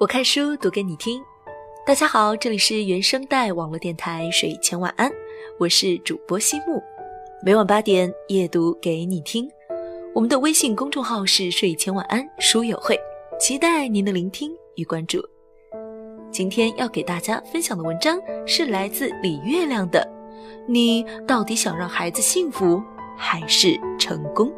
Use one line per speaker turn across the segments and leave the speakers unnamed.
我看书读给你听。大家好，这里是原声带网络电台睡前晚安，我是主播西木，每晚八点夜读给你听。我们的微信公众号是睡前晚安书友会，期待您的聆听与关注。今天要给大家分享的文章是来自李月亮的。你到底想让孩子幸福还是成功？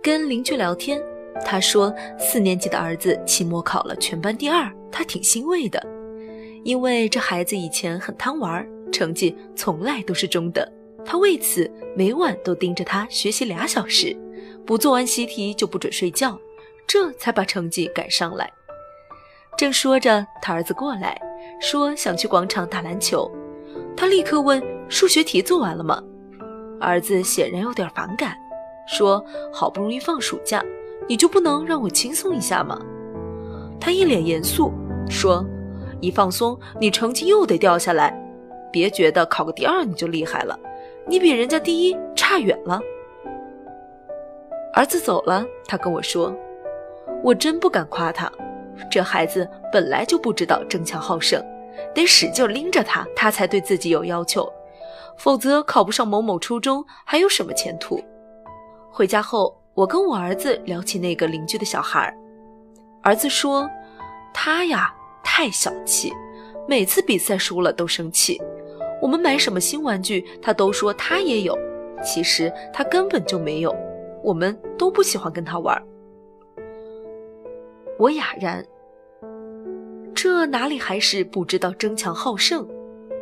跟邻居聊天。他说：“四年级的儿子期末考了全班第二，他挺欣慰的，因为这孩子以前很贪玩，成绩从来都是中等。他为此每晚都盯着他学习俩小时，不做完习题就不准睡觉，这才把成绩赶上来。”正说着，他儿子过来，说想去广场打篮球。他立刻问：“数学题做完了吗？”儿子显然有点反感，说：“好不容易放暑假。”你就不能让我轻松一下吗？他一脸严肃说：“一放松，你成绩又得掉下来。别觉得考个第二你就厉害了，你比人家第一差远了。”儿子走了，他跟我说：“我真不敢夸他，这孩子本来就不知道争强好胜，得使劲拎着他，他才对自己有要求，否则考不上某某初中还有什么前途？”回家后。我跟我儿子聊起那个邻居的小孩，儿儿子说：“他呀太小气，每次比赛输了都生气。我们买什么新玩具，他都说他也有，其实他根本就没有。我们都不喜欢跟他玩。”我哑然，这哪里还是不知道争强好胜，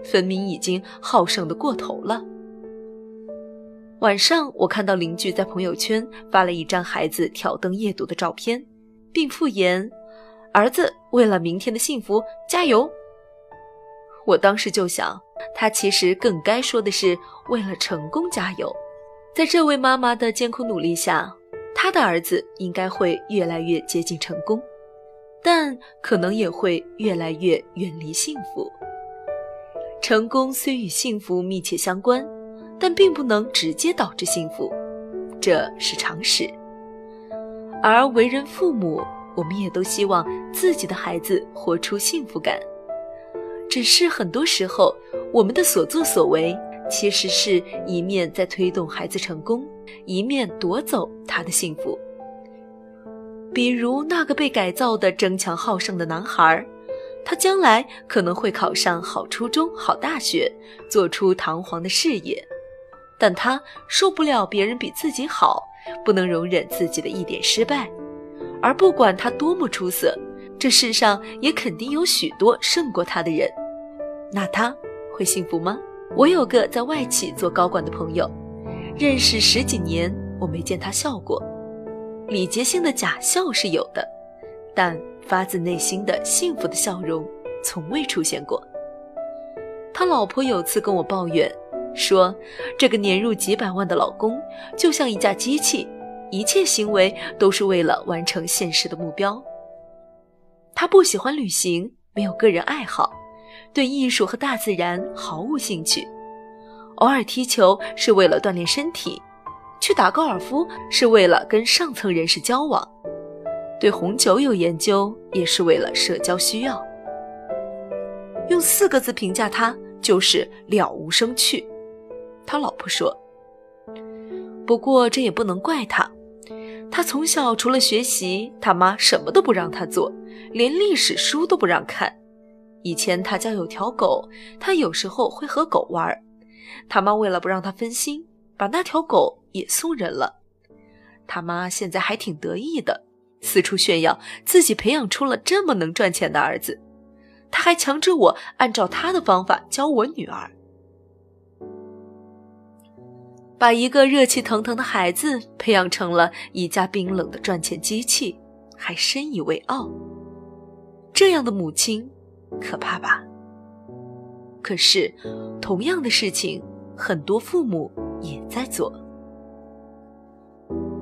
分明已经好胜的过头了。晚上，我看到邻居在朋友圈发了一张孩子挑灯夜读的照片，并附言：“儿子为了明天的幸福加油。”我当时就想，他其实更该说的是为了成功加油。在这位妈妈的艰苦努力下，他的儿子应该会越来越接近成功，但可能也会越来越远离幸福。成功虽与幸福密切相关。但并不能直接导致幸福，这是常识。而为人父母，我们也都希望自己的孩子活出幸福感。只是很多时候，我们的所作所为，其实是一面在推动孩子成功，一面夺走他的幸福。比如那个被改造的争强好胜的男孩，他将来可能会考上好初中、好大学，做出堂皇的事业。但他受不了别人比自己好，不能容忍自己的一点失败，而不管他多么出色，这世上也肯定有许多胜过他的人。那他会幸福吗？我有个在外企做高管的朋友，认识十几年，我没见他笑过。礼节性的假笑是有的，但发自内心的幸福的笑容从未出现过。他老婆有次跟我抱怨。说，这个年入几百万的老公就像一架机器，一切行为都是为了完成现实的目标。他不喜欢旅行，没有个人爱好，对艺术和大自然毫无兴趣。偶尔踢球是为了锻炼身体，去打高尔夫是为了跟上层人士交往，对红酒有研究也是为了社交需要。用四个字评价他，就是了无生趣。他老婆说：“不过这也不能怪他，他从小除了学习，他妈什么都不让他做，连历史书都不让看。以前他家有条狗，他有时候会和狗玩，他妈为了不让他分心，把那条狗也送人了。他妈现在还挺得意的，四处炫耀自己培养出了这么能赚钱的儿子。他还强制我按照他的方法教我女儿。”把一个热气腾腾的孩子培养成了一架冰冷的赚钱机器，还深以为傲。这样的母亲，可怕吧？可是，同样的事情，很多父母也在做。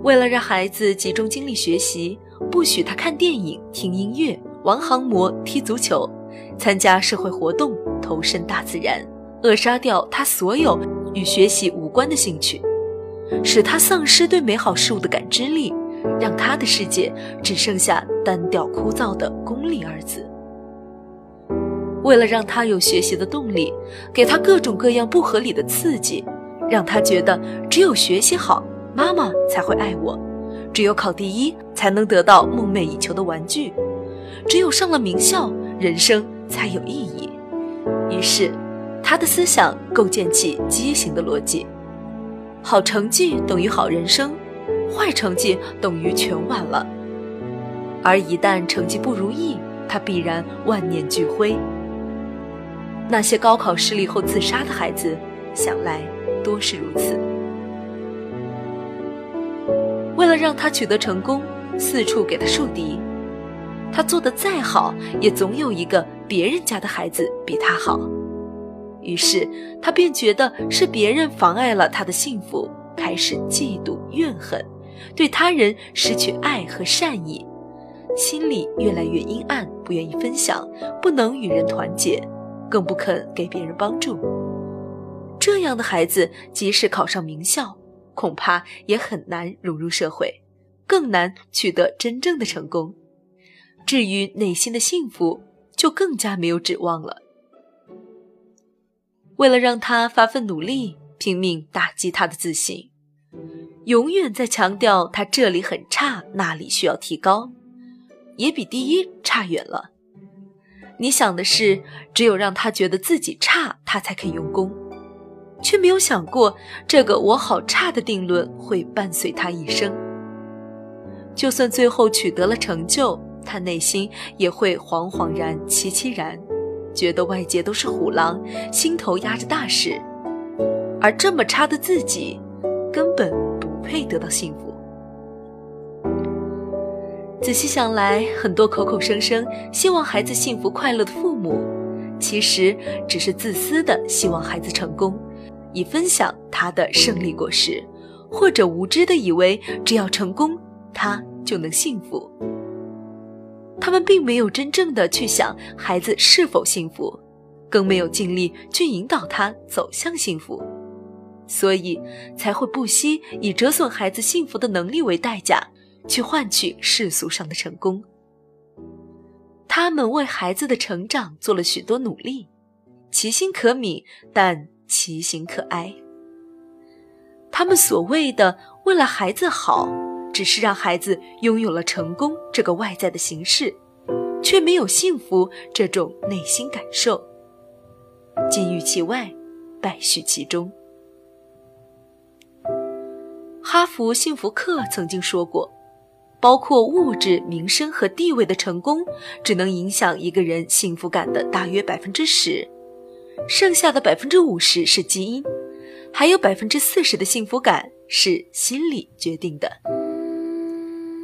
为了让孩子集中精力学习，不许他看电影、听音乐、玩航模、踢足球、参加社会活动、投身大自然，扼杀掉他所有。与学习无关的兴趣，使他丧失对美好事物的感知力，让他的世界只剩下单调枯燥的功利二字。为了让他有学习的动力，给他各种各样不合理的刺激，让他觉得只有学习好，妈妈才会爱我；只有考第一，才能得到梦寐以求的玩具；只有上了名校，人生才有意义。于是，他的思想构建起畸形的逻辑：好成绩等于好人生，坏成绩等于全完了。而一旦成绩不如意，他必然万念俱灰。那些高考失利后自杀的孩子，想来多是如此。为了让他取得成功，四处给他树敌。他做的再好，也总有一个别人家的孩子比他好。于是他便觉得是别人妨碍了他的幸福，开始嫉妒怨恨，对他人失去爱和善意，心里越来越阴暗，不愿意分享，不能与人团结。更不肯给别人帮助。这样的孩子，即使考上名校，恐怕也很难融入社会，更难取得真正的成功。至于内心的幸福，就更加没有指望了。为了让他发奋努力，拼命打击他的自信，永远在强调他这里很差，那里需要提高，也比第一差远了。你想的是，只有让他觉得自己差，他才肯用功，却没有想过这个“我好差”的定论会伴随他一生。就算最后取得了成就，他内心也会惶惶然、凄凄然，觉得外界都是虎狼，心头压着大事，而这么差的自己，根本不配得到幸福。仔细想来，很多口口声声希望孩子幸福快乐的父母，其实只是自私的希望孩子成功，以分享他的胜利果实，或者无知的以为只要成功，他就能幸福。他们并没有真正的去想孩子是否幸福，更没有尽力去引导他走向幸福，所以才会不惜以折损孩子幸福的能力为代价。去换取世俗上的成功。他们为孩子的成长做了许多努力，其心可悯，但其行可哀。他们所谓的为了孩子好，只是让孩子拥有了成功这个外在的形式，却没有幸福这种内心感受。金玉其外，败絮其中。哈佛幸福课曾经说过。包括物质、名声和地位的成功，只能影响一个人幸福感的大约百分之十，剩下的百分之五十是基因，还有百分之四十的幸福感是心理决定的。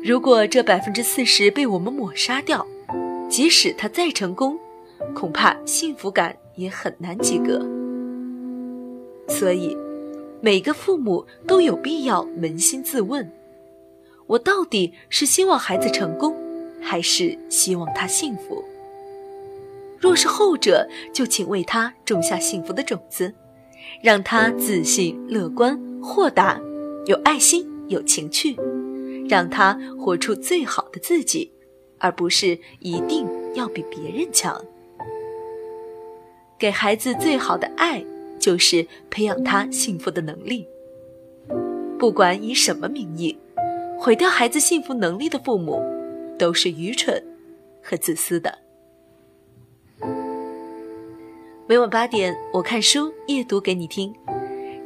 如果这百分之四十被我们抹杀掉，即使他再成功，恐怕幸福感也很难及格。所以，每个父母都有必要扪心自问。我到底是希望孩子成功，还是希望他幸福？若是后者，就请为他种下幸福的种子，让他自信、乐观、豁达，有爱心、有情趣，让他活出最好的自己，而不是一定要比别人强。给孩子最好的爱，就是培养他幸福的能力，不管以什么名义。毁掉孩子幸福能力的父母，都是愚蠢和自私的。每晚八点，我看书夜读给你听。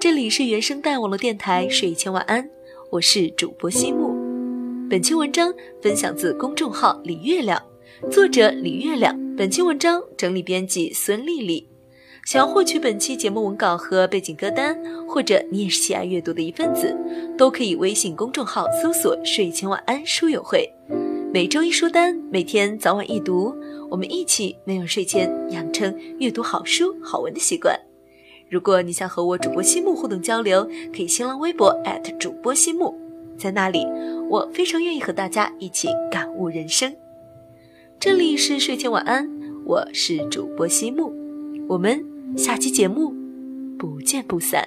这里是原声带网络电台，睡前晚安，我是主播西木。本期文章分享自公众号李月亮，作者李月亮。本期文章整理编辑孙丽丽。想要获取本期节目文稿和背景歌单，或者你也是喜爱阅读的一份子，都可以微信公众号搜索“睡前晚安书友会”，每周一书单，每天早晚一读，我们一起没有睡前养成阅读好书好文的习惯。如果你想和我主播西木互动交流，可以新浪微博主播西木，在那里我非常愿意和大家一起感悟人生。这里是睡前晚安，我是主播西木，我们。下期节目，不见不散。